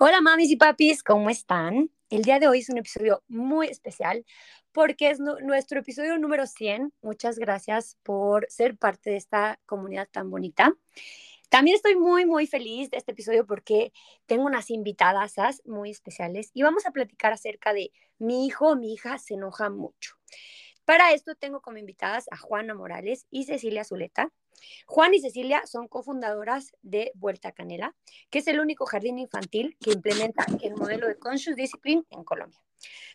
Hola mamis y papis, ¿cómo están? El día de hoy es un episodio muy especial porque es nuestro episodio número 100. Muchas gracias por ser parte de esta comunidad tan bonita. También estoy muy, muy feliz de este episodio porque tengo unas invitadas muy especiales y vamos a platicar acerca de mi hijo o mi hija se enoja mucho. Para esto tengo como invitadas a Juana Morales y Cecilia Zuleta. Juan y Cecilia son cofundadoras de Vuelta Canela, que es el único jardín infantil que implementa el modelo de Conscious Discipline en Colombia.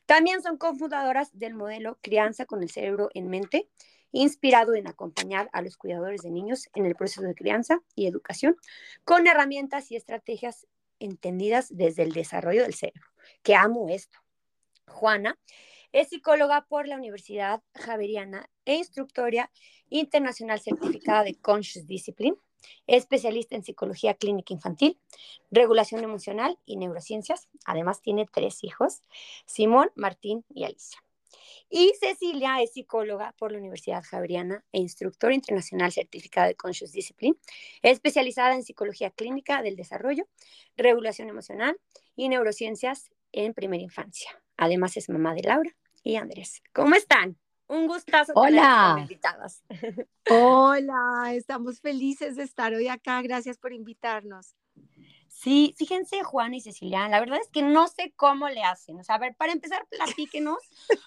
También son cofundadoras del modelo Crianza con el cerebro en mente, inspirado en acompañar a los cuidadores de niños en el proceso de crianza y educación con herramientas y estrategias entendidas desde el desarrollo del cerebro. Que amo esto. Juana es psicóloga por la Universidad Javeriana e instructora internacional certificada de Conscious Discipline, especialista en psicología clínica infantil, regulación emocional y neurociencias. Además tiene tres hijos, Simón, Martín y Alicia. Y Cecilia es psicóloga por la Universidad Javeriana e instructora internacional certificada de Conscious Discipline, especializada en psicología clínica del desarrollo, regulación emocional y neurociencias en primera infancia. Además es mamá de Laura y Andrés. ¿Cómo están? Un gustazo. Hola. Invitadas. Hola, estamos felices de estar hoy acá. Gracias por invitarnos. Sí, fíjense Juan y Cecilia, la verdad es que no sé cómo le hacen. O sea, a ver, para empezar, platíquenos.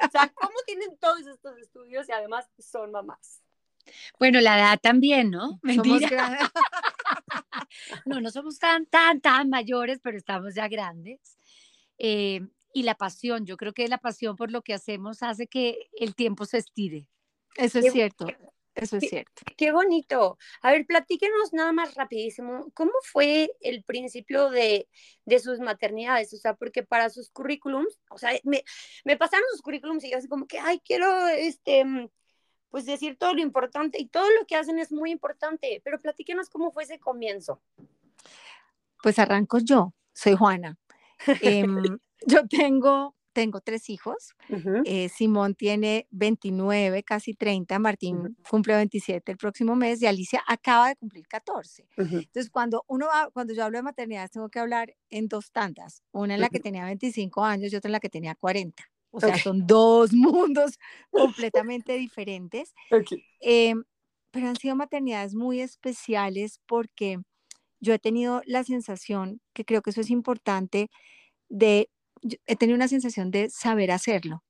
O sea, ¿cómo tienen todos estos estudios y además son mamás? Bueno, la edad también, ¿no? Mentira. no, no somos tan, tan, tan mayores, pero estamos ya grandes. Eh, y la pasión. Yo creo que la pasión por lo que hacemos hace que el tiempo se estire. Eso es cierto. Eso es cierto. Qué bonito. A ver, platíquenos nada más rapidísimo. ¿Cómo fue el principio de, de sus maternidades? O sea, porque para sus currículums, o sea, me, me pasaron sus currículums y yo así como que, ay, quiero, este, pues decir todo lo importante y todo lo que hacen es muy importante, pero platíquenos cómo fue ese comienzo. Pues arranco yo, soy Juana. Em, yo tengo, tengo tres hijos. Eh, Simón tiene 29, casi 30. Martín cumple 27 el próximo mes y Alicia acaba de cumplir 14. Entonces, cuando, uno cuando yo hablo de maternidad, tengo que hablar en dos tandas. Una en la que tenía 25 años y otra en la que tenía 40. O sea, son dos mundos completamente diferentes. Em, pero han sido maternidades muy especiales porque yo he tenido la sensación, que creo que eso es importante, de he tenido una sensación de saber hacerlo,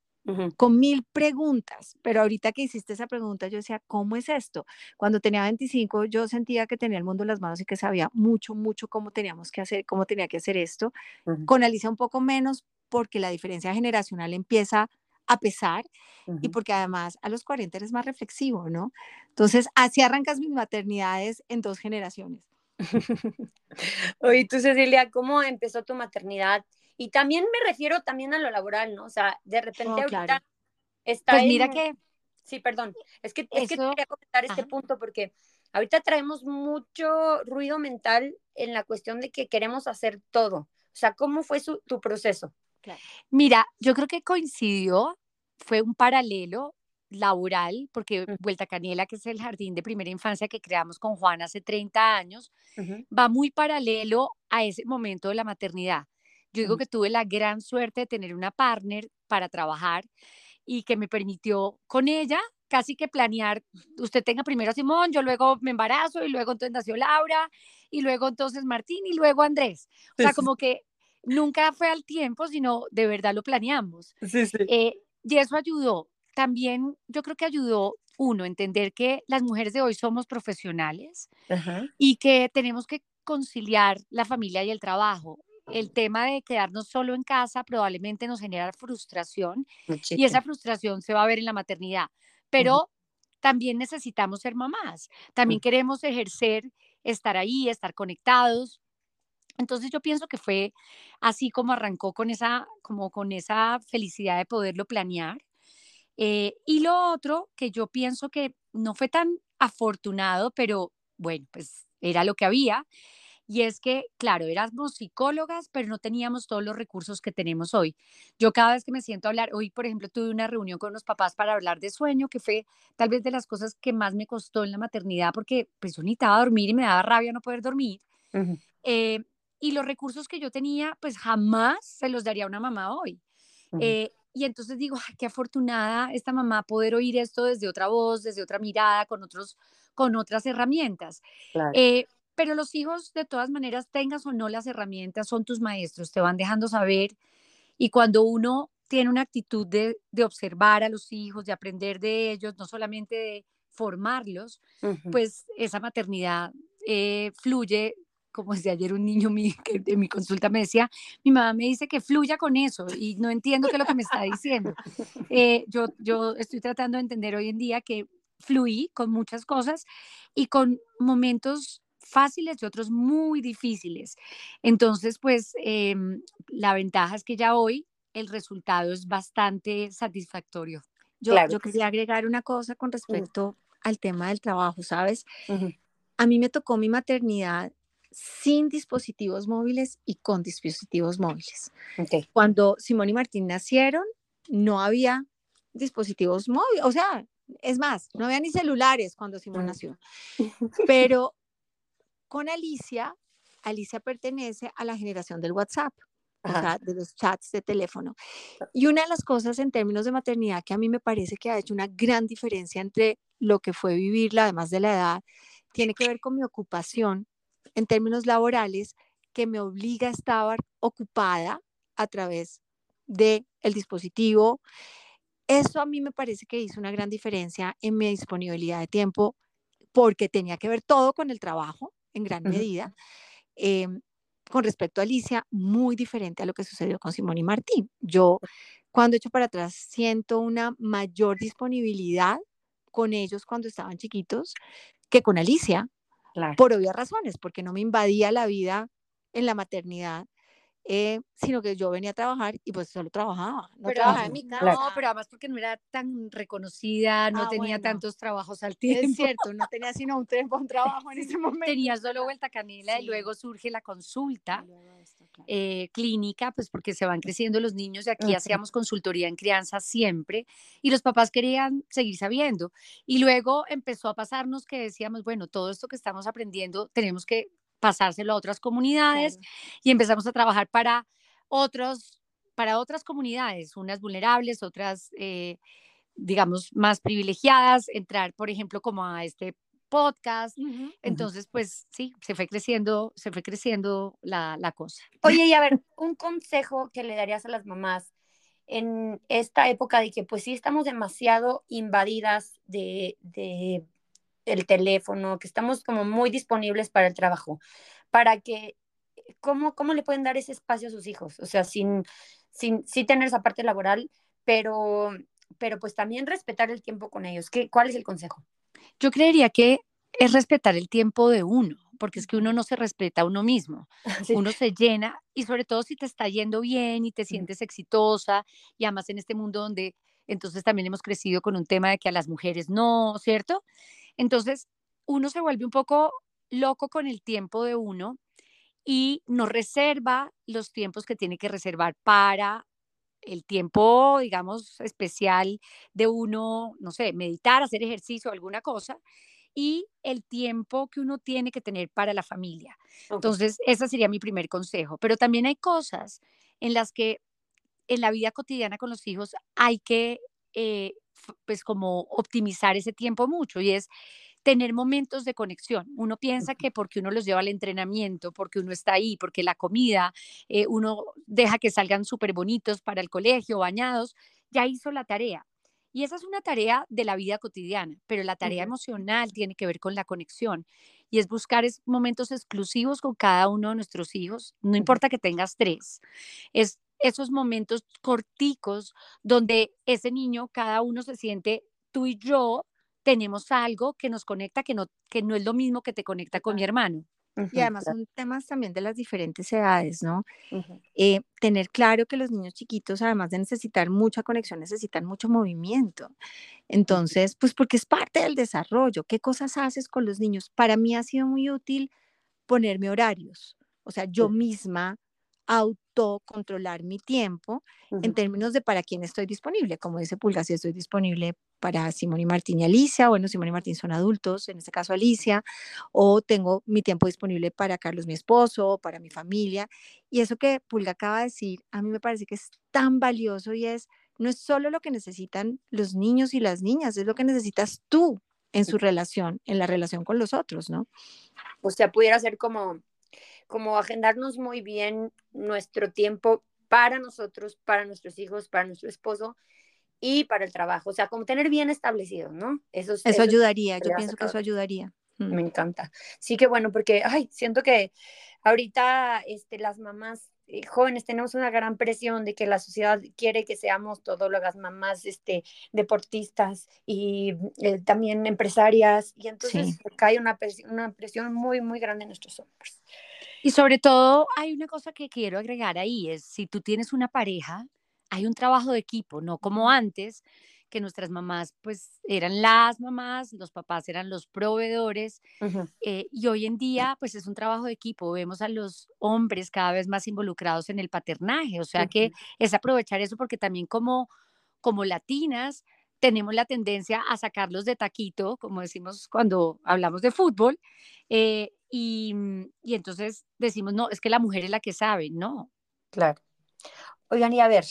con mil preguntas, pero ahorita que hiciste esa pregunta, yo decía, ¿cómo es esto? Cuando tenía 25, yo sentía que tenía el mundo en las manos y que sabía mucho, mucho cómo teníamos que hacer, cómo tenía que hacer esto. Con Alicia un poco menos, porque la diferencia generacional empieza a pesar y porque además a los 40 eres más reflexivo, ¿no? Entonces, así arrancas mis maternidades en dos generaciones. Oye, tú Cecilia, ¿cómo empezó tu maternidad? Y también me refiero también a lo laboral, ¿no? O sea, de repente oh, ahorita está Pues mira que... Sí, perdón. Es que, es que quería comentar este punto porque ahorita traemos mucho ruido mental en la cuestión de que queremos hacer todo. O sea, ¿cómo fue su, tu proceso? Mira, yo creo que coincidió, fue un paralelo laboral, porque Vuelta Caniela, que es el jardín de primera infancia que creamos con Juan hace 30 años, va muy paralelo a ese momento de la maternidad. Yo digo que tuve la gran suerte de tener una partner para trabajar y que me permitió con ella casi que planear, usted tenga primero a Simón, yo luego me embarazo y luego entonces nació Laura y luego entonces Martín y luego Andrés. O sea, como que nunca fue al tiempo, sino de verdad lo planeamos. Sí, sí. Eh, y eso ayudó. También yo creo que ayudó uno, entender que las mujeres de hoy somos profesionales y que tenemos que conciliar la familia y el trabajo el tema de quedarnos solo en casa probablemente nos genera frustración y esa frustración se va a ver en la maternidad, pero también necesitamos ser mamás, también queremos ejercer, estar ahí, estar conectados. Entonces yo pienso que fue así como arrancó con esa, como con esa felicidad de poderlo planear. Eh, y lo otro que yo pienso que no fue tan afortunado, pero bueno, pues era lo que había, y es que, claro, éramos psicólogas, pero no teníamos todos los recursos que tenemos hoy. Yo cada vez que me siento a hablar, hoy, por ejemplo, tuve una reunión con los papás para hablar de sueño, que fue tal vez de las cosas que más me costó en la maternidad, porque pues yo necesitaba dormir y me daba rabia no poder dormir. Eh, y los recursos que yo tenía, pues jamás se los daría a una mamá hoy. Eh, y entonces digo, qué afortunada esta mamá poder oír esto desde otra voz, desde otra mirada, con, otros, con otras herramientas. Eh, pero los hijos, de todas maneras, tengas o no las herramientas, son tus maestros, te van dejando saber. Y cuando uno tiene una actitud de, de observar a los hijos, de aprender de ellos, no solamente de formarlos, pues esa maternidad eh, fluye como desde ayer un niño mi, que en mi consulta me decía, mi mamá me dice que fluya con eso y no entiendo qué es lo que me está diciendo. Eh, yo, yo estoy tratando de entender hoy en día que fluí con muchas cosas y con momentos fáciles y otros muy difíciles. Entonces, pues em, la ventaja es que ya hoy el resultado es bastante satisfactorio. Yo, yo quería agregar una cosa con respecto al tema del trabajo, ¿sabes? A mí me tocó mi maternidad sin dispositivos móviles y con dispositivos móviles. Cuando Simón y Martín nacieron, no había dispositivos móviles, o sea, es más, no había ni celulares cuando Simón nació. Pero con Alicia, Alicia pertenece a la generación del WhatsApp, o sea, de los chats de teléfono. Y una de las cosas en términos de maternidad que a mí me parece que ha hecho una gran diferencia entre lo que fue vivirla, además de la edad, tiene que ver con mi ocupación en términos laborales que me obliga a estar ocupada a través del el dispositivo. Eso a mí me parece que hizo una gran diferencia en mi disponibilidad de tiempo porque tenía que ver todo con el trabajo en gran medida. Em, con respecto a Alicia, muy diferente a lo que sucedió con Simón y Martín. Yo, cuando echo para atrás, siento una mayor disponibilidad con ellos cuando estaban chiquitos que con Alicia, por obvias razones, porque no me invadía la vida en la maternidad eh, sino que yo venía a trabajar y pues solo trabajaba, no pero, trabajaba en mi casa. No, pero además porque no era tan reconocida, no ah, tenía tantos trabajos al tiempo. Es cierto, no tenía sino un, un trabajo en ese momento. Tenía solo vuelta canela y luego surge la consulta eh, clínica, pues porque se van creciendo los niños y aquí hacíamos consultoría en crianza siempre y los papás querían seguir sabiendo. Y luego empezó a pasarnos que decíamos, bueno, todo esto que estamos aprendiendo tenemos que pasárselo a otras comunidades y empezamos a trabajar para otros, para otras comunidades, unas vulnerables, otras, eh, digamos, más privilegiadas, entrar, por ejemplo, como a este podcast. Entonces, pues sí, se fue creciendo, se fue creciendo la, la, cosa. Oye, y a ver, un consejo que le darías a las mamás en esta época de que pues sí estamos demasiado invadidas de, de el teléfono, que estamos como muy disponibles para el trabajo, para que, ¿cómo, cómo le pueden dar ese espacio a sus hijos? O sea, sin, sin, sin tener esa parte laboral, pero, pero pues también respetar el tiempo con ellos. ¿Qué, ¿Cuál es el consejo? Yo creería que es respetar el tiempo de uno, porque es que uno no se respeta a uno mismo. Uno se llena y sobre todo si te está yendo bien y te sientes exitosa y además en este mundo donde entonces también hemos crecido con un tema de que a las mujeres no, ¿cierto? Entonces, uno se vuelve un poco loco con el tiempo de uno y no reserva los tiempos que tiene que reservar para el tiempo, digamos, especial de uno, no sé, meditar, hacer ejercicio, alguna cosa, y el tiempo que uno tiene que tener para la familia. Entonces, ese sería mi primer consejo. Pero también hay cosas en las que en la vida cotidiana con los hijos hay que eh, pues como optimizar ese tiempo mucho y es tener momentos de conexión. Uno piensa que porque uno los lleva al entrenamiento, porque uno está ahí, porque la comida, eh, uno deja que salgan súper bonitos para el colegio, bañados, ya hizo la tarea. Y esa es una tarea de la vida cotidiana, pero la tarea emocional tiene que ver con la conexión y es buscar momentos exclusivos con cada uno de nuestros hijos, no importa que tengas tres, es esos momentos corticos donde ese niño, cada uno se siente, tú y yo tenemos algo que nos conecta, que no, que no es lo mismo que te conecta con mi hermano. Y además son temas también de las diferentes edades, ¿no? Eh, tener claro que los niños chiquitos, además de necesitar mucha conexión, necesitan mucho movimiento. Entonces, pues porque es parte del desarrollo. ¿Qué cosas haces con los niños? Para mí ha sido muy útil ponerme horarios. O sea, yo misma autocontrolar mi tiempo en términos de para quién estoy disponible. Como dice Pulga, si estoy disponible para Simón y Martín y Alicia, bueno, Simón y Martín son adultos, en este caso Alicia, o tengo mi tiempo disponible para Carlos, mi esposo, para mi familia. Y eso que Pulga acaba de decir, a mí me parece que es tan valioso y es, no es solo lo que necesitan los niños y las niñas, es lo que necesitas tú en su relación, en la relación con los otros, ¿no? O sea, pudiera ser como como agendarnos muy bien nuestro tiempo para nosotros, para nuestros hijos, para nuestro esposo y para el trabajo. O sea, como tener bien establecido, ¿no? Eso, eso, ayudaría, yo pienso que eso ayudaría. Mm. Me encanta. Sí que bueno, porque, ay, siento que ahorita este, las mamás eh, jóvenes tenemos una gran presión de que la sociedad quiere que seamos todólogas, mamás, este, deportistas y eh, también empresarias, y entonces cae una presión, una presión muy, muy grande en nuestros hombres. Y sobre todo hay una cosa que quiero agregar ahí, es si tú tienes una pareja, hay un trabajo de equipo, no como antes, que nuestras mamás pues eran las mamás, los papás eran los proveedores eh, y hoy en día pues es un trabajo de equipo, vemos a los hombres cada vez más involucrados en el paternaje, o sea que es aprovechar eso porque también como, como latinas tenemos la tendencia a sacarlos de taquito, como decimos cuando hablamos de fútbol, eh, y, mm, y, entonces decimos, no, es que la mujer es la que sabe, no. Claro. Oigan, y a ver,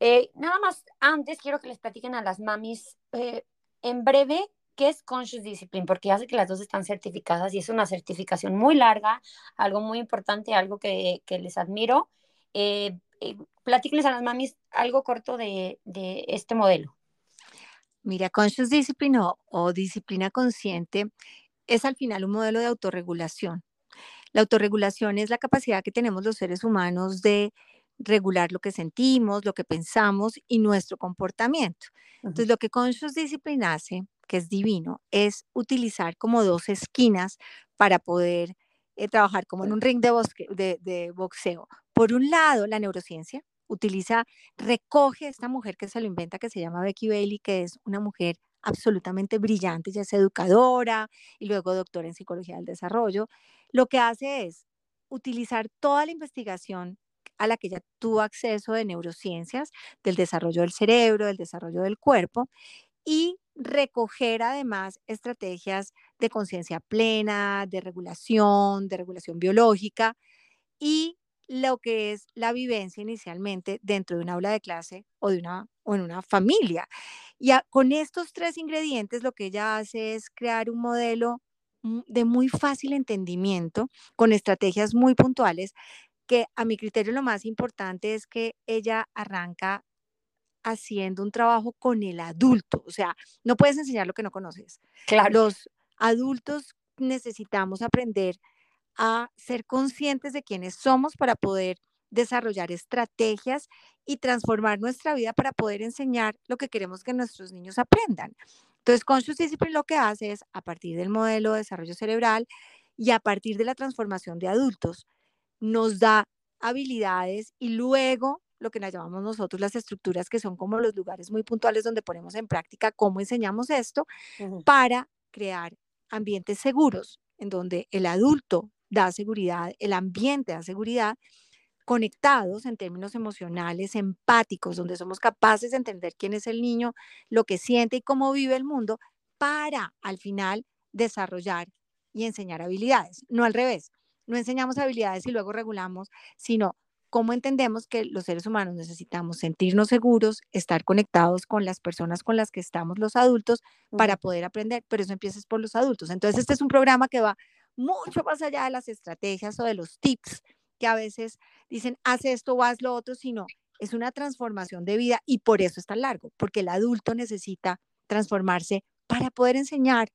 eh, nada más, antes quiero que les platiquen a las mamis eh, en breve qué es Conscious Discipline, porque ya sé que las dos están certificadas y es una certificación muy larga, algo muy importante, algo que, que les admiro. Eh, eh a las mamis algo corto de, de este modelo. Mira, Conscious Discipline o, disciplina consciente es al final un modelo de autorregulación. La autorregulación es la capacidad que tenemos los seres humanos de regular lo que sentimos, lo que pensamos y nuestro comportamiento. Entonces, lo que Conscious Discipline hace, que es divino, es utilizar como dos esquinas para poder eh, trabajar como en un ring de, de boxeo. Por un lado, la neurociencia, utiliza, recoge a esta mujer que se lo inventa, que se llama Becky Bailey, que es una mujer absolutamente brillante, ya es educadora y luego doctora en psicología del desarrollo. Lo que hace es utilizar toda la investigación a la que ella tuvo acceso de neurociencias, del desarrollo del cerebro, del desarrollo del cuerpo, y recoger además estrategias de conciencia plena, de regulación, de regulación biológica y lo que es la vivencia inicialmente dentro de un aula de clase o, de una, o en una familia. Y con estos tres ingredientes lo que ella hace es crear un modelo de muy fácil entendimiento, con estrategias muy puntuales que a mi criterio lo más importante es que ella arranca haciendo un trabajo con el adulto, o sea, no puedes enseñar lo que no conoces. Claro. Los adultos necesitamos aprender a ser conscientes de quiénes somos para poder desarrollar estrategias y transformar nuestra vida para poder enseñar lo que queremos que nuestros niños aprendan. Entonces, Conscious Discipline lo que hace es, a partir del modelo de desarrollo cerebral y a partir de la transformación de adultos, nos da habilidades y luego lo que nos llamamos nosotros las estructuras, que son como los lugares muy puntuales donde ponemos en práctica cómo enseñamos esto para crear ambientes seguros, en donde el adulto da seguridad, el ambiente da seguridad, conectados en términos emocionales, empáticos, donde somos capaces de entender quién es el niño, lo que siente y cómo vive el mundo, para al final desarrollar y enseñar habilidades, no al revés no enseñamos habilidades y luego regulamos, sino cómo entendemos que los seres humanos necesitamos sentirnos seguros, estar conectados con las personas con las que estamos los adultos para poder aprender, pero eso empieza por los adultos. Entonces, este es un programa que va mucho más allá de las estrategias o de los tips que a veces dicen, haz esto o haz lo otro, sino es una transformación de vida y por eso es tan largo, porque el adulto necesita transformarse para poder enseñar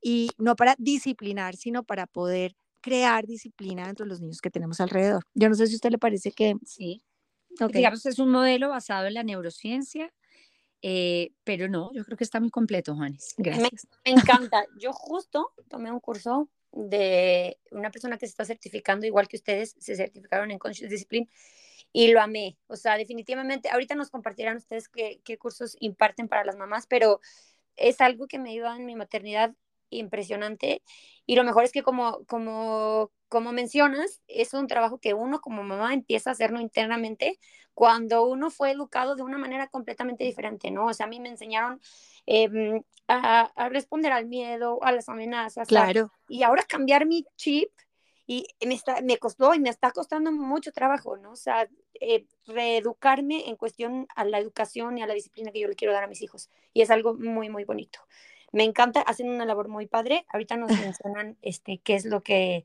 y no para disciplinar, sino para poder crear disciplina dentro de los niños que tenemos alrededor. Yo no sé si a usted le parece que... Sí. Digamos, es un modelo basado en la neurociencia, eh, pero no, yo creo que está muy completo, Juanes. Gracias. Me, encanta. Yo justo tomé un curso de una persona que se está certificando, igual que ustedes se certificaron en Conscious Discipline, y lo amé. O sea, definitivamente, ahorita nos compartirán ustedes qué, qué cursos imparten para las mamás, pero es algo que me ayuda en mi maternidad impresionante. Y lo mejor es que como, como, como mencionas, es un trabajo que uno como mamá empieza a hacerlo internamente cuando uno fue educado de una manera completamente diferente, ¿no? O sea, a mí me enseñaron em, a, responder al miedo, a las amenazas. Claro. y ahora cambiar mi chip y me, está, me costó y me está costando mucho trabajo, ¿no? O sea, eh, reeducarme en cuestión a la educación y a la disciplina que yo le quiero dar a mis hijos. Y es algo muy, muy bonito. Me encanta, hacen una labor muy padre. Ahorita nos mencionan este, qué es lo que,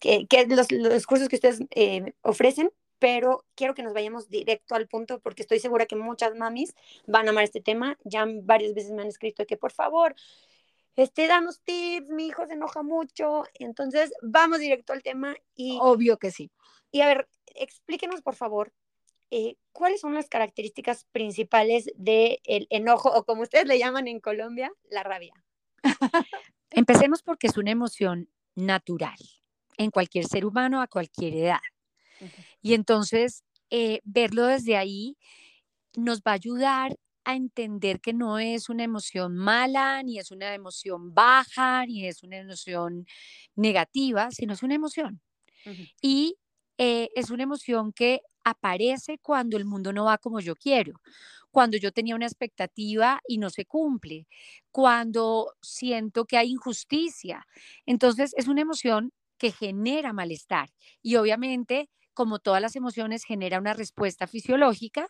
que, los, los, cursos que ustedes eh, ofrecen, pero quiero que nos vayamos directo al punto porque estoy segura que muchas mamis van a amar este tema. Ya varias veces me han escrito que por favor, este, danos tips, mi hijo se enoja mucho. Entonces, vamos directo al tema y... Obvio que sí. Y a ver, explíquenos, por favor, eh, cuáles son las características principales del enojo, o como ustedes le llaman en Colombia, la rabia. Empecemos porque es una emoción natural en cualquier ser humano a cualquier edad. Y entonces, eh, verlo desde ahí nos va a ayudar a entender que no es una emoción mala, ni es una emoción baja, ni es una emoción negativa, sino es una emoción. Y eh, es una emoción que aparece cuando el mundo no va como yo quiero, cuando yo tenía una expectativa y no se cumple, cuando siento que hay injusticia. Entonces es una emoción que genera malestar y obviamente, como todas las emociones, genera una respuesta fisiológica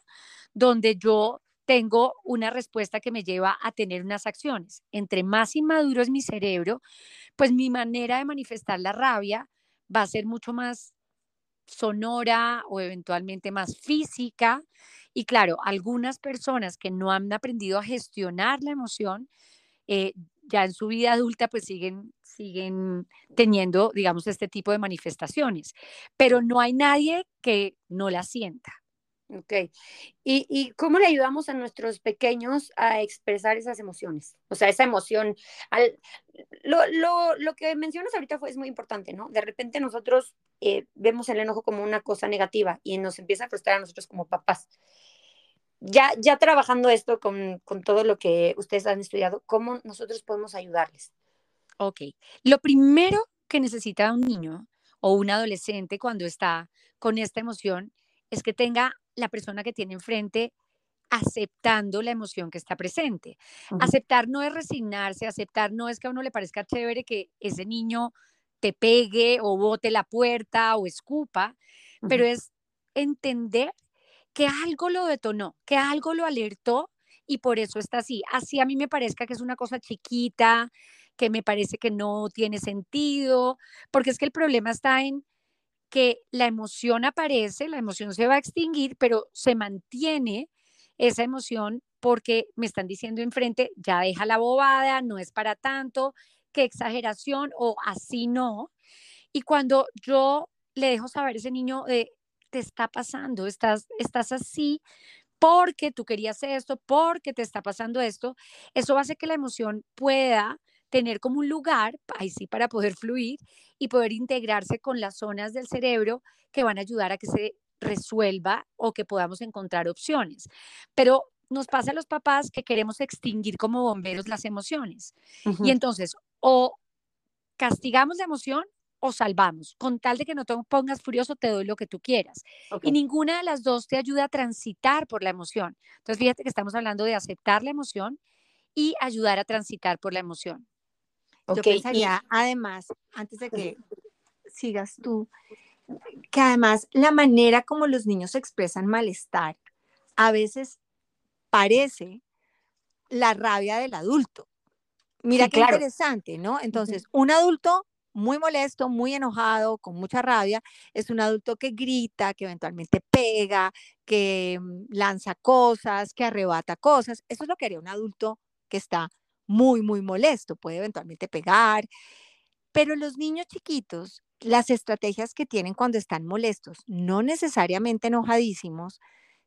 donde yo tengo una respuesta que me lleva a tener unas acciones. Entre más inmaduro es mi cerebro, pues mi manera de manifestar la rabia va a ser mucho más sonora o eventualmente más física. Y claro, algunas personas que no han aprendido a gestionar la emoción, eh, ya en su vida adulta pues siguen, siguen teniendo, digamos, este tipo de manifestaciones. Pero no hay nadie que no la sienta. Ok. ¿Y, ¿Y, cómo le ayudamos a nuestros pequeños a expresar esas emociones? O sea, esa emoción. Al, lo, lo, lo, que mencionas ahorita fue, es muy importante, ¿no? De repente nosotros eh, vemos el enojo como una cosa negativa y nos empieza a frustrar a nosotros como papás. Ya, ya trabajando esto con, con todo lo que ustedes han estudiado, ¿cómo nosotros podemos ayudarles? Ok. Lo primero que necesita un niño o un adolescente cuando está con esta emoción es que tenga la persona que tiene enfrente aceptando la emoción que está presente. Aceptar no es resignarse, aceptar no es que a uno le parezca chévere que ese niño te pegue o bote la puerta o escupa, pero es entender que algo lo detonó, que algo lo alertó y por eso está así. Así a mí me parezca que es una cosa chiquita, que me parece que no tiene sentido, porque es que el problema está en que la emoción aparece, la emoción se va a extinguir, pero se mantiene esa emoción porque me están diciendo enfrente, ya deja la bobada, no es para tanto, qué exageración o así no. Y cuando yo le dejo saber a ese niño de, te está pasando, estás, estás así porque tú querías esto, porque te está pasando esto, eso hace que la emoción pueda tener como un lugar, ahí sí, para poder fluir y poder integrarse con las zonas del cerebro que van a ayudar a que se resuelva o que podamos encontrar opciones. Pero nos pasa a los papás que queremos extinguir como bomberos las emociones. Y entonces, o castigamos la emoción o salvamos. Con tal de que no te pongas furioso, te doy lo que tú quieras. Y ninguna de las dos te ayuda a transitar por la emoción. Entonces, fíjate que estamos hablando de aceptar la emoción y ayudar a transitar por la emoción. Yo pensaría, además, antes de que sigas tú, que además la manera como los niños expresan malestar a veces parece la rabia del adulto. Mira qué interesante, ¿no? Entonces, un adulto muy molesto, muy enojado, con mucha rabia, es un adulto que grita, que eventualmente pega, que mm, lanza cosas, que arrebata cosas. Eso es lo que haría un adulto que está muy, muy molesto, puede eventualmente pegar. Pero los niños chiquitos, las estrategias que tienen cuando están molestos, no necesariamente enojadísimos,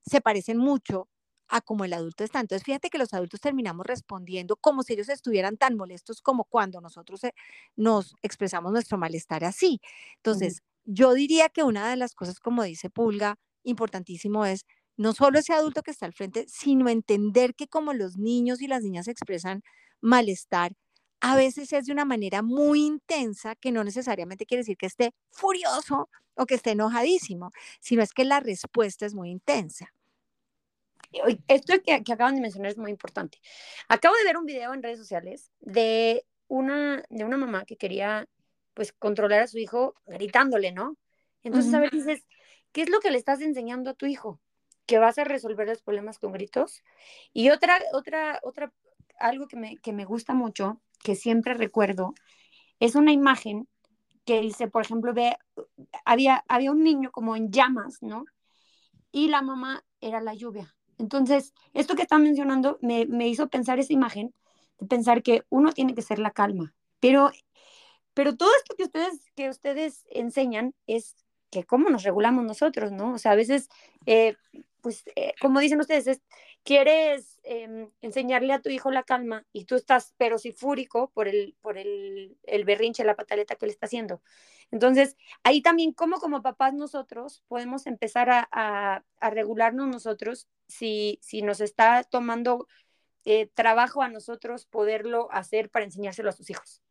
se parecen mucho a como el adulto está. Entonces, fíjate que los adultos terminamos respondiendo como si ellos estuvieran tan molestos como cuando nosotros eh, nos expresamos nuestro malestar así. Entonces, yo diría que una de las cosas, como dice Pulga, importantísimo es no solo ese adulto que está al frente, sino entender que como los niños y las niñas expresan malestar, a veces es de una manera muy intensa que no necesariamente quiere decir que esté furioso o que esté enojadísimo, sino es que la respuesta es muy intensa. Esto que, que acaban de mencionar es muy importante. Acabo de ver un video en redes sociales de una, de una mamá que quería pues controlar a su hijo gritándole, ¿no? Entonces, a ver, dices, ¿qué es lo que le estás enseñando a tu hijo? ¿Que vas a resolver los problemas con gritos? Y otra, otra, otra, algo que me, que me gusta mucho, que siempre recuerdo, es una imagen que dice, por ejemplo, ve, había, había un niño como en llamas, ¿no? Y la mamá era la lluvia. Entonces, esto que está mencionando me, me hizo pensar esa imagen, de pensar que uno tiene que ser la calma, pero, pero todo esto que ustedes, que ustedes enseñan es que cómo nos regulamos nosotros, ¿no? O sea, a veces, eh, pues, eh, como dicen ustedes, es, quieres em, enseñarle a tu hijo la calma y tú estás, pero sí fúrico por el, por el, el berrinche, la pataleta que le está haciendo. Entonces, ahí también, como como papás nosotros podemos empezar a, a, a regularnos nosotros si, si nos está tomando eh, trabajo a nosotros poderlo hacer para enseñárselo a sus hijos.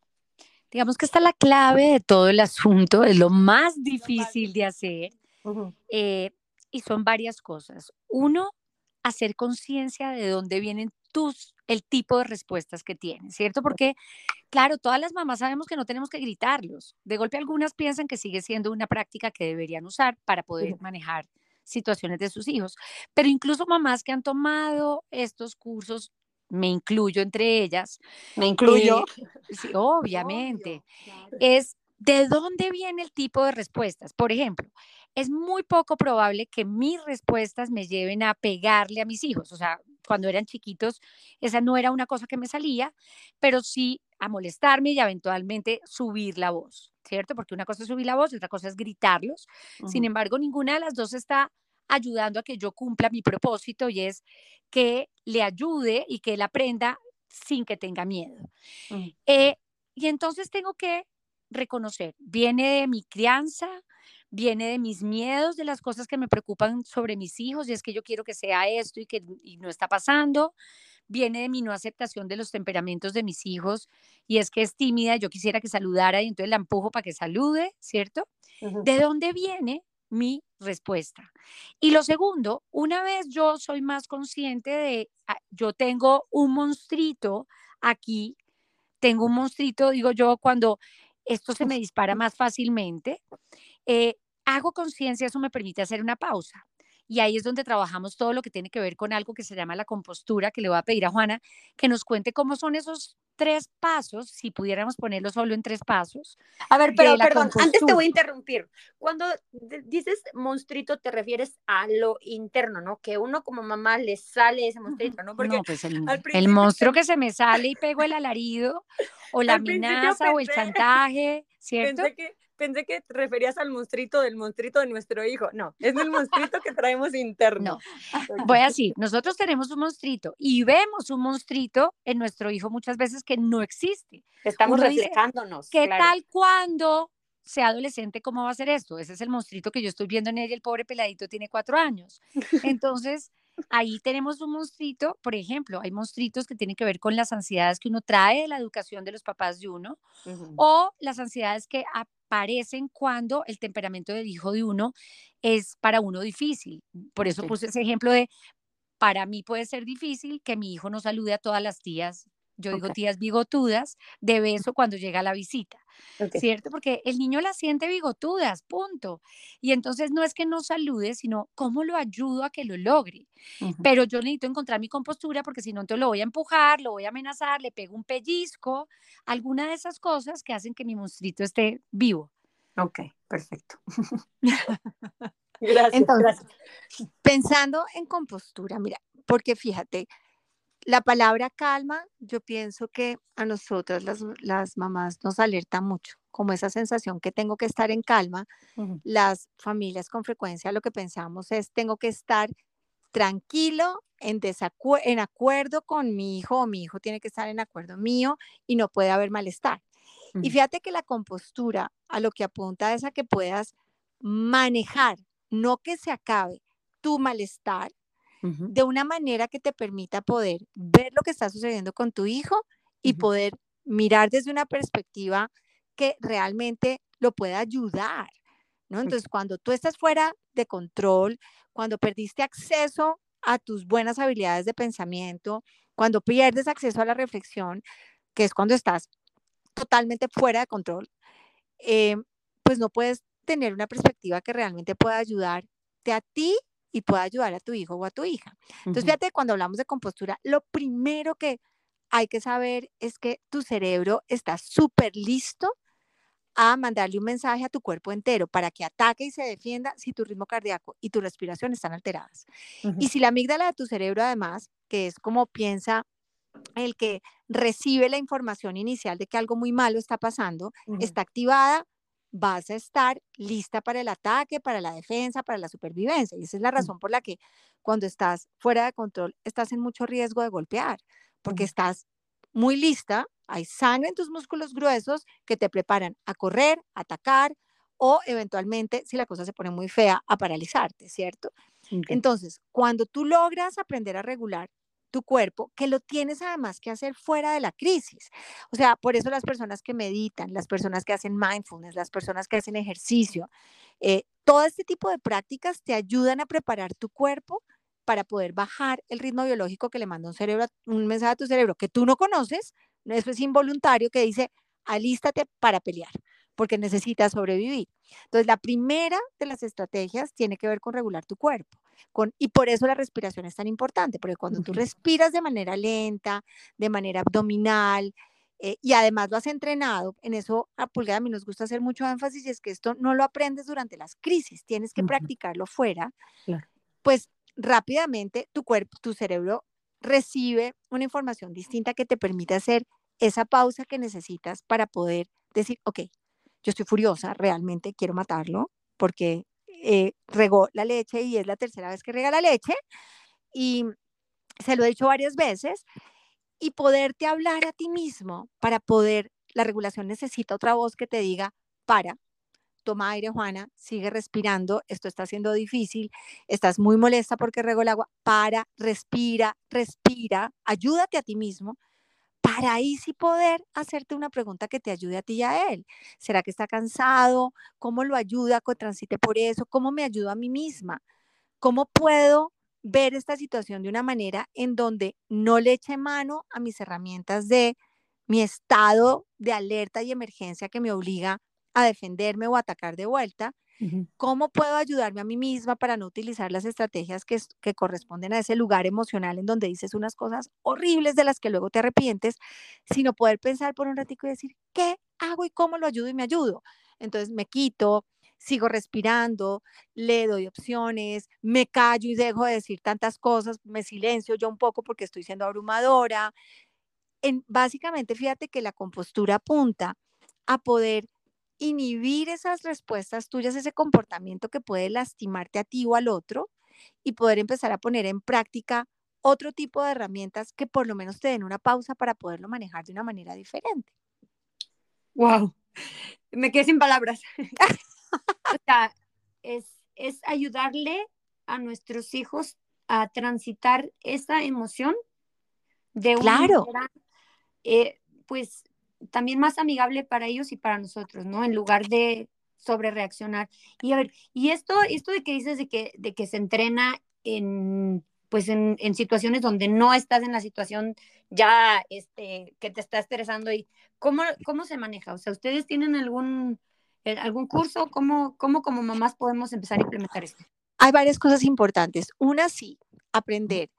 Digamos que está la clave de todo el asunto, es lo más difícil de hacer. Eh, y son varias cosas. Uno, hacer conciencia de dónde vienen tus, el tipo de respuestas que tienes, ¿cierto? Porque, claro, todas las mamás sabemos que no tenemos que gritarlos. De golpe algunas piensan que sigue siendo una práctica que deberían usar para poder manejar situaciones de sus hijos. Pero incluso mamás que han tomado estos cursos me incluyo entre ellas. Me incluyo. Eh, sí, obviamente. Es de dónde viene el tipo de respuestas. Por ejemplo, es muy poco probable que mis respuestas me lleven a pegarle a mis hijos. O sea, cuando eran chiquitos, esa no era una cosa que me salía, pero sí a molestarme y eventualmente subir la voz, ¿cierto? Porque una cosa es subir la voz otra cosa es gritarlos. Sin embargo, ninguna de las dos está ayudando a que yo cumpla mi propósito y es que le ayude y que él aprenda sin que tenga miedo. Eh, y entonces tengo que reconocer, viene de mi crianza, viene de mis miedos, de las cosas que me preocupan sobre mis hijos, y es que yo quiero que sea esto y que no está pasando, viene de mi no aceptación de los temperamentos de mis hijos, y es que es tímida, yo quisiera que saludara y entonces la empujo para que salude, ¿cierto? ¿De dónde viene? mi respuesta. Y lo segundo, una vez yo soy más consciente de, ah, yo tengo un monstruito aquí, tengo un monstruito, digo yo, cuando esto se me dispara más fácilmente, eh, hago conciencia, eso me permite hacer una pausa. Y ahí es donde trabajamos todo lo que tiene que ver con algo que se llama la compostura, que le voy a pedir a Juana que nos cuente cómo son esos tres pasos, si pudiéramos ponerlo solo en tres pasos. A ver, pero perdón, antes te voy a interrumpir. Cuando dices monstruito, te refieres a lo interno, ¿no? Que uno como mamá le sale ese monstruito, ¿no? Porque no, pues el, monstruo que se me sale y pego el alarido, o la amenaza, o el chantaje, ¿cierto? que pensé que te referías al monstruito del monstruito de nuestro hijo. No, es el monstruito que traemos interno. No. Voy así, nosotros tenemos un monstruito y vemos un monstruito en nuestro hijo muchas veces que no existe. Estamos reflejándonos. ¿Qué tal cuando sea adolescente, cómo va a ser esto? Ese es el monstruito que yo estoy viendo en ella, el pobre peladito tiene cuatro años. Entonces, ahí tenemos un monstruito, por ejemplo, hay monstruitos que tienen que ver con las ansiedades que uno trae de la educación de los papás de uno o las ansiedades que aparecen cuando el temperamento del hijo de uno es para uno difícil. Por eso puse ese ejemplo de, para mí puede ser difícil que mi hijo no salude a todas las tías yo digo tías bigotudas, de beso cuando llega la visita, ¿cierto? Porque el niño la siente bigotudas, punto. Y entonces no es que no salude, sino cómo lo ayudo a que lo logre. Pero yo necesito encontrar mi compostura porque si no, entonces lo voy a empujar, lo voy a amenazar, le pego un pellizco, alguna de esas cosas que hacen que mi monstruito esté vivo. Ok, perfecto. gracias, gracias. Pensando en compostura, mira, porque fíjate, la palabra calma, yo pienso que a nosotras las, mamás nos alerta mucho, como esa sensación que tengo que estar en calma. Las familias con frecuencia lo que pensamos es tengo que estar tranquilo, en, en acuerdo con mi hijo o mi hijo tiene que estar en acuerdo mío y no puede haber malestar. Y fíjate que la compostura a lo que apunta es a que puedas manejar, no que se acabe tu malestar, de una manera que te permita poder ver lo que está sucediendo con tu hijo y poder mirar desde una perspectiva que realmente lo pueda ayudar, ¿no? Entonces, cuando tú estás fuera de control, cuando perdiste acceso a tus buenas habilidades de pensamiento, cuando pierdes acceso a la reflexión, que es cuando estás totalmente fuera de control, eh, pues no puedes tener una perspectiva que realmente pueda ayudarte a ti y pueda ayudar a tu hijo o a tu hija. Entonces, fíjate, cuando hablamos de compostura, lo primero que hay que saber es que tu cerebro está súper listo a mandarle un mensaje a tu cuerpo entero para que ataque y se defienda si tu ritmo cardíaco y tu respiración están alteradas. Y si la amígdala de tu cerebro, además, que es como piensa el que recibe la información inicial de que algo muy malo está pasando, está activada, vas a estar lista para el ataque, para la defensa, para la supervivencia. Y esa es la razón por la que cuando estás fuera de control, estás en mucho riesgo de golpear, porque estás muy lista, hay sangre en tus músculos gruesos que te preparan a correr, a atacar o eventualmente, si la cosa se pone muy fea, a paralizarte, ¿cierto? Entonces, cuando tú logras aprender a regular tu cuerpo, que lo tienes además que hacer fuera de la crisis. O sea, por eso las personas que meditan, las personas que hacen mindfulness, las personas que hacen ejercicio, eh, todo este tipo de prácticas te ayudan a preparar tu cuerpo para poder bajar el ritmo biológico que le manda un cerebro, un mensaje a tu cerebro que tú no conoces, eso es involuntario, que dice, alístate para pelear, porque necesitas sobrevivir. Entonces, la primera de las estrategias tiene que ver con regular tu cuerpo y por eso la respiración es tan importante, porque cuando tú respiras de manera lenta, de manera abdominal, eh, y además lo has entrenado, en eso a Pulgada a mí nos gusta hacer mucho énfasis, y es que esto no lo aprendes durante las crisis, tienes que practicarlo fuera, pues rápidamente tu cuerpo, tu cerebro recibe una información distinta que te permite hacer esa pausa que necesitas para poder decir, ok, yo estoy furiosa, realmente quiero matarlo, porque eh, regó la leche y es la tercera vez que rega la leche. Y se lo he dicho varias veces. Y poderte hablar a ti mismo para poder, la regulación necesita otra voz que te diga, para, toma aire, Juana, sigue respirando, esto está siendo difícil, estás muy molesta porque regó el agua, para, respira, respira, ayúdate a ti mismo para ahí sí poder hacerte una pregunta que te ayude a ti y a él. ¿Será que está cansado? ¿Cómo lo ayuda a transite por eso? ¿Cómo me ayudo a mí misma? ¿Cómo puedo ver esta situación de una manera en donde no le eche mano a mis herramientas de mi estado de alerta y emergencia que me obliga a defenderme o atacar de vuelta, ¿Cómo puedo ayudarme a mí misma para no utilizar las estrategias que, que, corresponden a ese lugar emocional en donde dices unas cosas horribles de las que luego te arrepientes, sino poder pensar por un ratico y decir, ¿qué hago y cómo lo ayudo y me ayudo? Entonces me quito, sigo respirando, le doy opciones, me callo y dejo de decir tantas cosas, me silencio yo un poco porque estoy siendo abrumadora. En, básicamente, fíjate que la compostura apunta a poder inhibir esas respuestas tuyas, ese comportamiento que puede lastimarte a ti o al otro y poder empezar a poner en práctica otro tipo de herramientas que por lo menos te den una pausa para poderlo manejar de una manera diferente. Wow, me quedé sin palabras. o sea, es, es ayudarle a nuestros hijos a transitar esa emoción de una claro. eh, pues también más amigable para ellos y para nosotros, ¿no? En lugar de sobre reaccionar. Y a ver, y esto, esto de que dices de que, de que se entrena en, pues en, en situaciones donde no estás en la situación ya, este, que te está estresando y ¿cómo, cómo se maneja? O sea, ¿ustedes tienen algún, eh, algún curso? ¿Cómo, ¿Cómo como mamás podemos empezar a implementar esto? Hay varias cosas importantes. Una, sí, aprender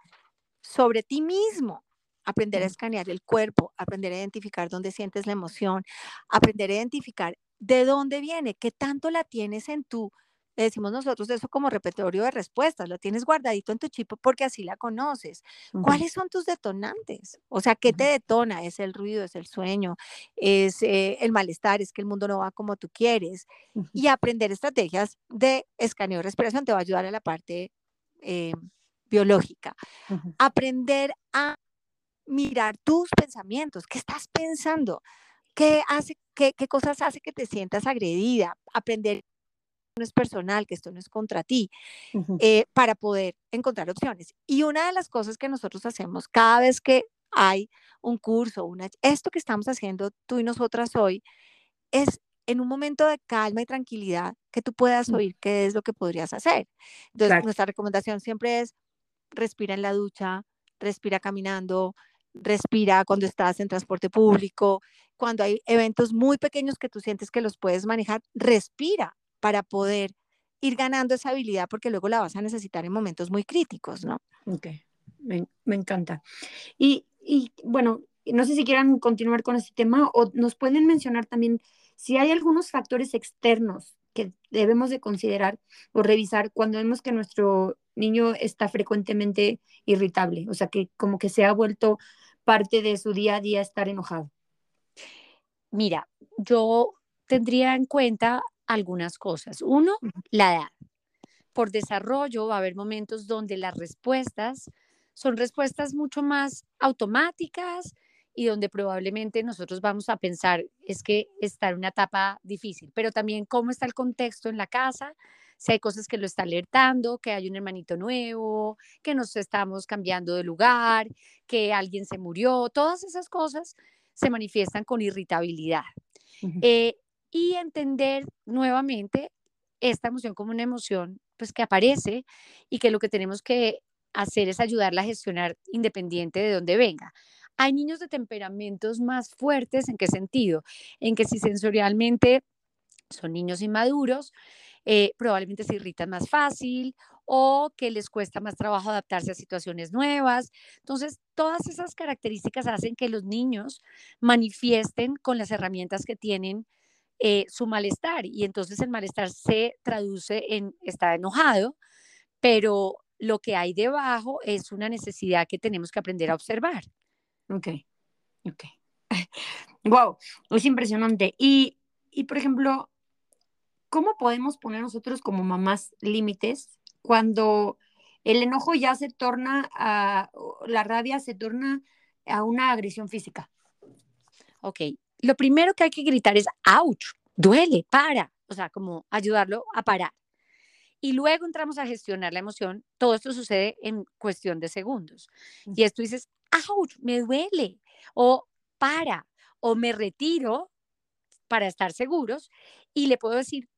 sobre ti mismo aprender a escanear el cuerpo, aprender a identificar dónde sientes la emoción, aprender a identificar de dónde viene, qué tanto la tienes en tu, le decimos nosotros eso como repertorio de respuestas, lo tienes guardadito en tu chip porque así la conoces. ¿Cuáles son tus detonantes? O sea, ¿qué te detona? ¿Es el ruido, es el sueño, es eh, el malestar, es que el mundo no va como tú quieres? Y aprender estrategias de escaneo y respiración te va a ayudar a la parte eh, biológica. Aprender a mirar tus pensamientos, qué estás pensando, qué, hace, qué, qué cosas hace que te sientas agredida, aprender no es personal, que esto no es contra ti, eh, para poder encontrar opciones. Y una de las cosas que nosotros hacemos cada vez que hay un curso, una, esto que estamos haciendo tú y nosotras hoy es en un momento de calma y tranquilidad que tú puedas oír qué es lo que podrías hacer. Entonces, nuestra recomendación siempre es respira en la ducha, respira caminando, respira cuando estás en transporte público, cuando hay eventos muy pequeños que tú sientes que los puedes manejar, respira para poder ir ganando esa habilidad porque luego la vas a necesitar en momentos muy críticos, ¿no? Ok, me, encanta. Y, y, bueno, no sé si quieran continuar con este tema o nos pueden mencionar también si hay algunos factores externos que debemos de considerar o revisar cuando vemos que nuestro niño está frecuentemente irritable, o sea, que como que se ha vuelto parte de su día a día estar enojado. Mira, yo tendría en cuenta algunas cosas. Uno, la edad. Por desarrollo va a haber momentos donde las respuestas son respuestas mucho más automáticas y donde probablemente nosotros vamos a pensar es que está en una etapa difícil, pero también cómo está el contexto en la casa, si hay cosas que lo está alertando, que hay un hermanito nuevo, que nos estamos cambiando de lugar, que alguien se murió, todas esas cosas se manifiestan con irritabilidad. Eh, y entender nuevamente esta emoción como una emoción pues que aparece y que lo que tenemos que hacer es ayudarla a gestionar independiente de dónde venga. Hay niños de temperamentos más fuertes, ¿en qué sentido? En que si sensorialmente son niños inmaduros, eh, probablemente se irritan más fácil o que les cuesta más trabajo adaptarse a situaciones nuevas. Entonces, todas esas características hacen que los niños manifiesten con las herramientas que tienen eh, su malestar y entonces el malestar se traduce en estar enojado, pero lo que hay debajo es una necesidad que tenemos que aprender a observar. Ok, ok. wow, es impresionante. Y, y, por ejemplo, ¿cómo podemos poner nosotros como mamás límites cuando el enojo ya se torna a, la rabia se torna a una agresión física? Ok, lo primero que hay que gritar es, ouch, duele, para, o sea, como ayudarlo a parar. Y luego entramos a gestionar la emoción. Todo esto sucede en cuestión de segundos. Y esto dices, ouch, me duele, o para, o me retiro para estar seguros y le puedo decir,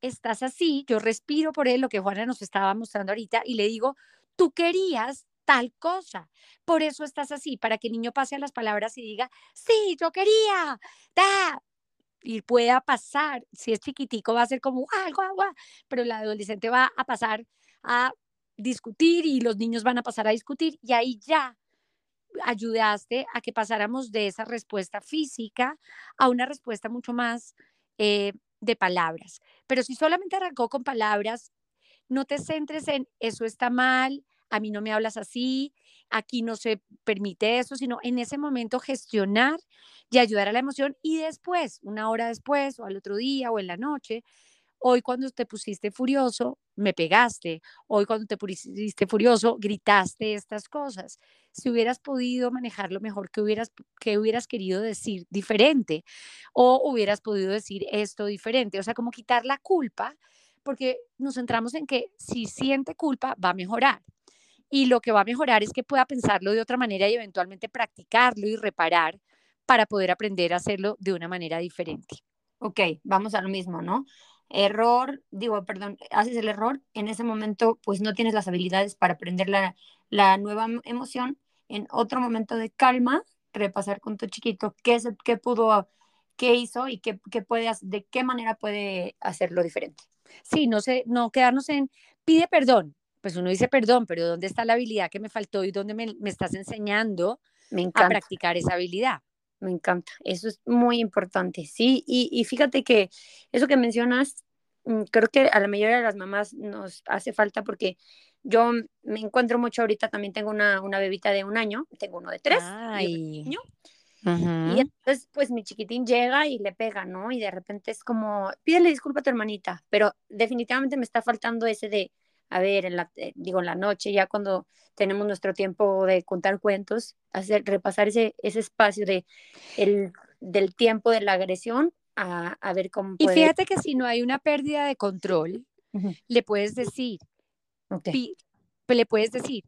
estás así, yo respiro por él, lo que Juana nos estaba mostrando ahorita, y le digo, tú querías tal cosa, por eso estás así, para que el niño pase a las palabras y diga, sí, yo quería, da, y pueda pasar, si es chiquitico va a ser como, algo, agua, pero el adolescente va a pasar a discutir y los niños van a pasar a discutir y ahí ya ayudaste a que pasáramos de esa respuesta física a una respuesta mucho más eh, de palabras. Pero si solamente arrancó con palabras, no te centres en eso está mal, a mí no me hablas así, aquí no se permite eso, sino en ese momento gestionar y ayudar a la emoción y después, una hora después o al otro día o en la noche, Hoy cuando te pusiste furioso, me pegaste. Hoy cuando te pusiste furioso, gritaste estas cosas. Si hubieras podido manejarlo mejor, ¿qué hubieras, qué hubieras querido decir diferente? O hubieras podido decir esto diferente. O sea, como quitar la culpa, porque nos centramos en que si siente culpa, va a mejorar. Y lo que va a mejorar es que pueda pensarlo de otra manera y eventualmente practicarlo y reparar para poder aprender a hacerlo de una manera diferente. Ok, vamos a lo mismo, ¿no? Error, digo, perdón, haces el error, en ese momento pues no tienes las habilidades para aprender la, la nueva emoción, en otro momento de calma, repasar con tu chiquito qué, qué pudo, qué hizo y qué, qué puede, de qué manera puede hacerlo diferente. Sí, no sé, no quedarnos en pide perdón. Pues uno dice perdón, pero ¿dónde está la habilidad que me faltó y dónde me, me estás enseñando a practicar esa habilidad? Me encanta, eso es muy importante, sí, y, y fíjate que eso que mencionas, mm, creo que a la mayoría de las mamás nos hace falta porque yo me encuentro mucho ahorita, también tengo una, una bebita de un año, tengo uno de tres, y, y entonces pues mi chiquitín llega y le pega, ¿no? Y de repente es como, pídele disculpa a tu hermanita, pero definitivamente me está faltando ese de, a ver, en la, eh, digo, en la noche, ya cuando tenemos nuestro tiempo de contar cuentos, hacer, repasar ese, ese espacio de, el, del tiempo de la agresión a, a ver cómo... Y fíjate que si no hay una pérdida de control, le puedes decir, le puedes decir,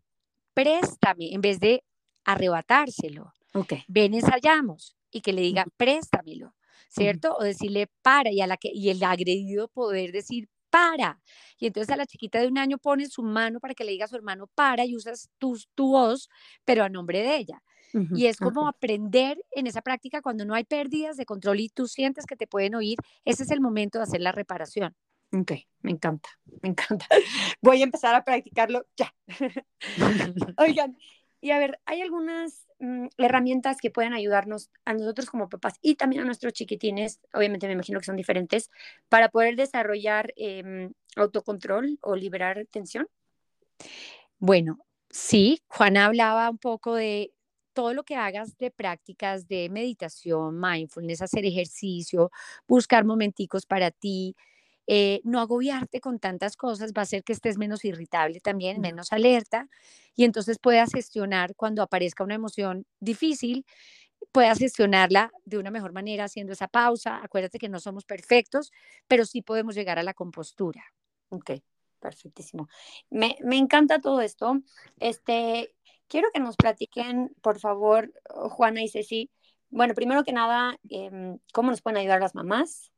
préstame, en vez de arrebatárselo. Okay. Ven, ensayamos y que le diga, préstamelo, ¿cierto? O decirle para y, a la que, y el agredido poder decir para. Y entonces a la chiquita de un año pone su mano para que le diga a su hermano para y usas tu, tu voz, pero a nombre de ella. Y es como aprender en esa práctica cuando no hay pérdidas de control y tú sientes que te pueden oír, ese es el momento de hacer la reparación. Ok, me encanta, me encanta. Voy a empezar a practicarlo ya. Oigan, y a ver, hay algunas mm, herramientas que pueden ayudarnos a nosotros como papás y también a nuestros chiquitines, obviamente me imagino que son diferentes, para poder desarrollar em, autocontrol o liberar tensión. Bueno, sí, Juana hablaba un poco de todo lo que hagas de prácticas de meditación, mindfulness, hacer ejercicio, buscar momenticos para ti, eh, no agobiarte con tantas cosas va a hacer que estés menos irritable también, menos alerta y entonces puedas gestionar cuando aparezca una emoción difícil, puedas gestionarla de una mejor manera haciendo esa pausa. Acuérdate que no somos perfectos, pero sí podemos llegar a la compostura. Ok, perfectísimo. Me, me encanta todo esto. Este, quiero que nos platiquen, por favor, Juana y Ceci. Bueno, primero que nada, em, ¿cómo nos pueden ayudar las mamás?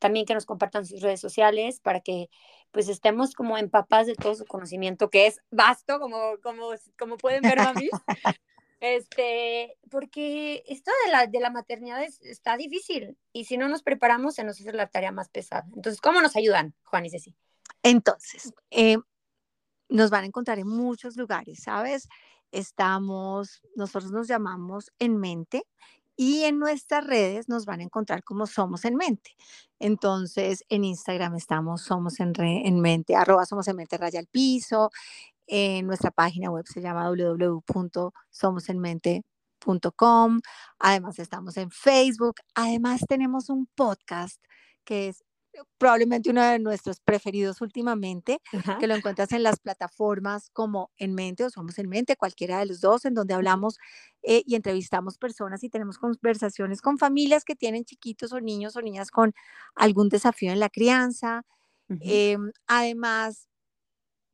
También que nos compartan sus redes sociales para que pues estemos como empapadas de todo su conocimiento, que es vasto, como, como, como pueden ver, mami. este, porque esto de la, de la maternidad está difícil y si no nos preparamos se nos hace la tarea más pesada. Entonces, ¿cómo nos ayudan, Juan y Ceci? Entonces, eh, nos van a encontrar en muchos lugares, ¿sabes? Estamos, nosotros nos llamamos En Mente y en nuestras redes nos van a encontrar como Somos en Mente. Entonces, en Instagram estamos Somos en, Mente, arroba Somos en Mente raya al piso. En nuestra página web se llama www.somosenmente.com. Además, estamos en Facebook. Además, tenemos un podcast que es probablemente uno de nuestros preferidos últimamente, que lo encuentras en las plataformas como En Mente o Somos en Mente, cualquiera de los dos, en donde hablamos eh, y entrevistamos personas y tenemos conversaciones con familias que tienen chiquitos o niños o niñas con algún desafío en la crianza. Em, además,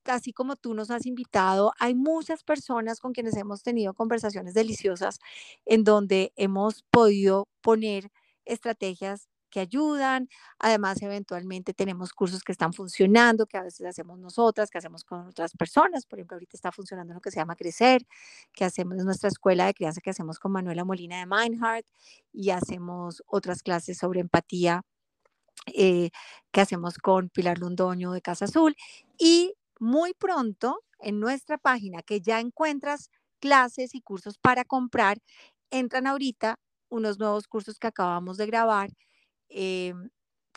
así como tú nos has invitado, hay muchas personas con quienes hemos tenido conversaciones deliciosas en donde hemos podido poner estrategias que ayudan. Además, eventualmente tenemos cursos que están funcionando, que a veces hacemos nosotras, que hacemos con otras personas. Por ejemplo, ahorita está funcionando lo que se llama Crecer, que hacemos nuestra escuela de crianza que hacemos con Manuela Molina de Mindheart y hacemos otras clases sobre empatía eh, que hacemos con Pilar Lundoño de Casa Azul. Y muy pronto en nuestra página, que ya encuentras clases y cursos para comprar, entran ahorita unos nuevos cursos que acabamos de grabar eh,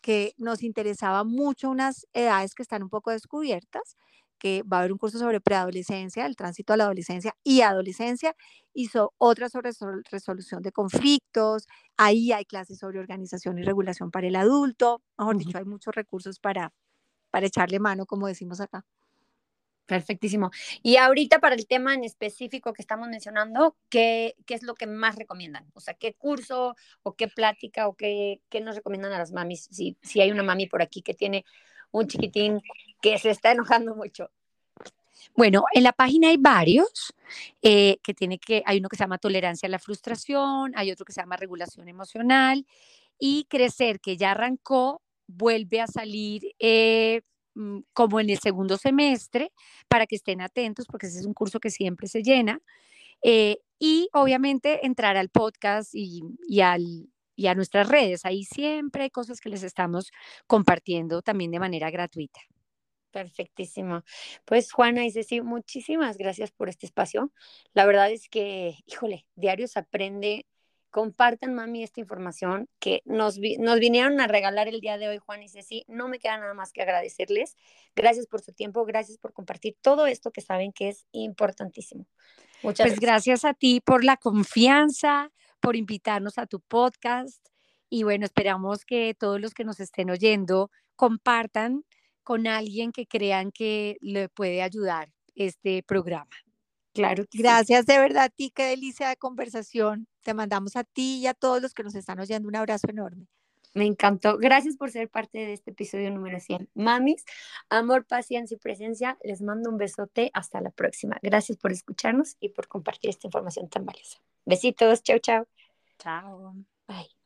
que nos interesaba mucho unas edades que están un poco descubiertas, que va a haber un curso sobre preadolescencia, el tránsito a la adolescencia y adolescencia, y otra sobre resolución de conflictos, ahí hay clases sobre organización y regulación para el adulto, mejor dicho, hay muchos recursos para, para echarle mano, como decimos acá. Perfectísimo. Y ahorita para el tema en específico que estamos mencionando, ¿qué, qué es lo que más recomiendan? O sea, ¿qué curso o qué plática o qué, qué nos recomiendan a las mamis? Si, si hay una mami por aquí que tiene un chiquitín que se está enojando mucho. Bueno, en la página hay varios, eh, que tiene que, hay uno que se llama tolerancia a la frustración, hay otro que se llama regulación emocional y crecer, que ya arrancó, vuelve a salir eh, como en el segundo semestre, para que estén atentos, porque ese es un curso que siempre se llena. Eh, y obviamente entrar al podcast y, y, al, y a nuestras redes. Ahí siempre hay cosas que les estamos compartiendo también de manera gratuita. Perfectísimo. Pues Juana y Ceci, muchísimas gracias por este espacio. La verdad es que, híjole, diario se aprende compartan, mami, esta información que nos, nos vinieron a regalar el día de hoy, Juan y Ceci. No me queda nada más que agradecerles. Gracias por su tiempo, gracias por compartir todo esto que saben que es importantísimo. Muchas pues gracias. a ti por la confianza, por invitarnos a tu podcast. Y bueno, esperamos que todos los que nos estén oyendo compartan con alguien que crean que le puede ayudar este programa. Claro. Gracias de verdad a ti, qué delicia de conversación. Te mandamos a ti y a todos los que nos están oyendo un abrazo enorme. Me encantó. Gracias por ser parte de este episodio número 100. Mamis, amor, paciencia y presencia. Les mando un besote. Hasta la próxima. Gracias por escucharnos y por compartir esta información tan valiosa. Besitos. Chao, chao. Chao. Bye.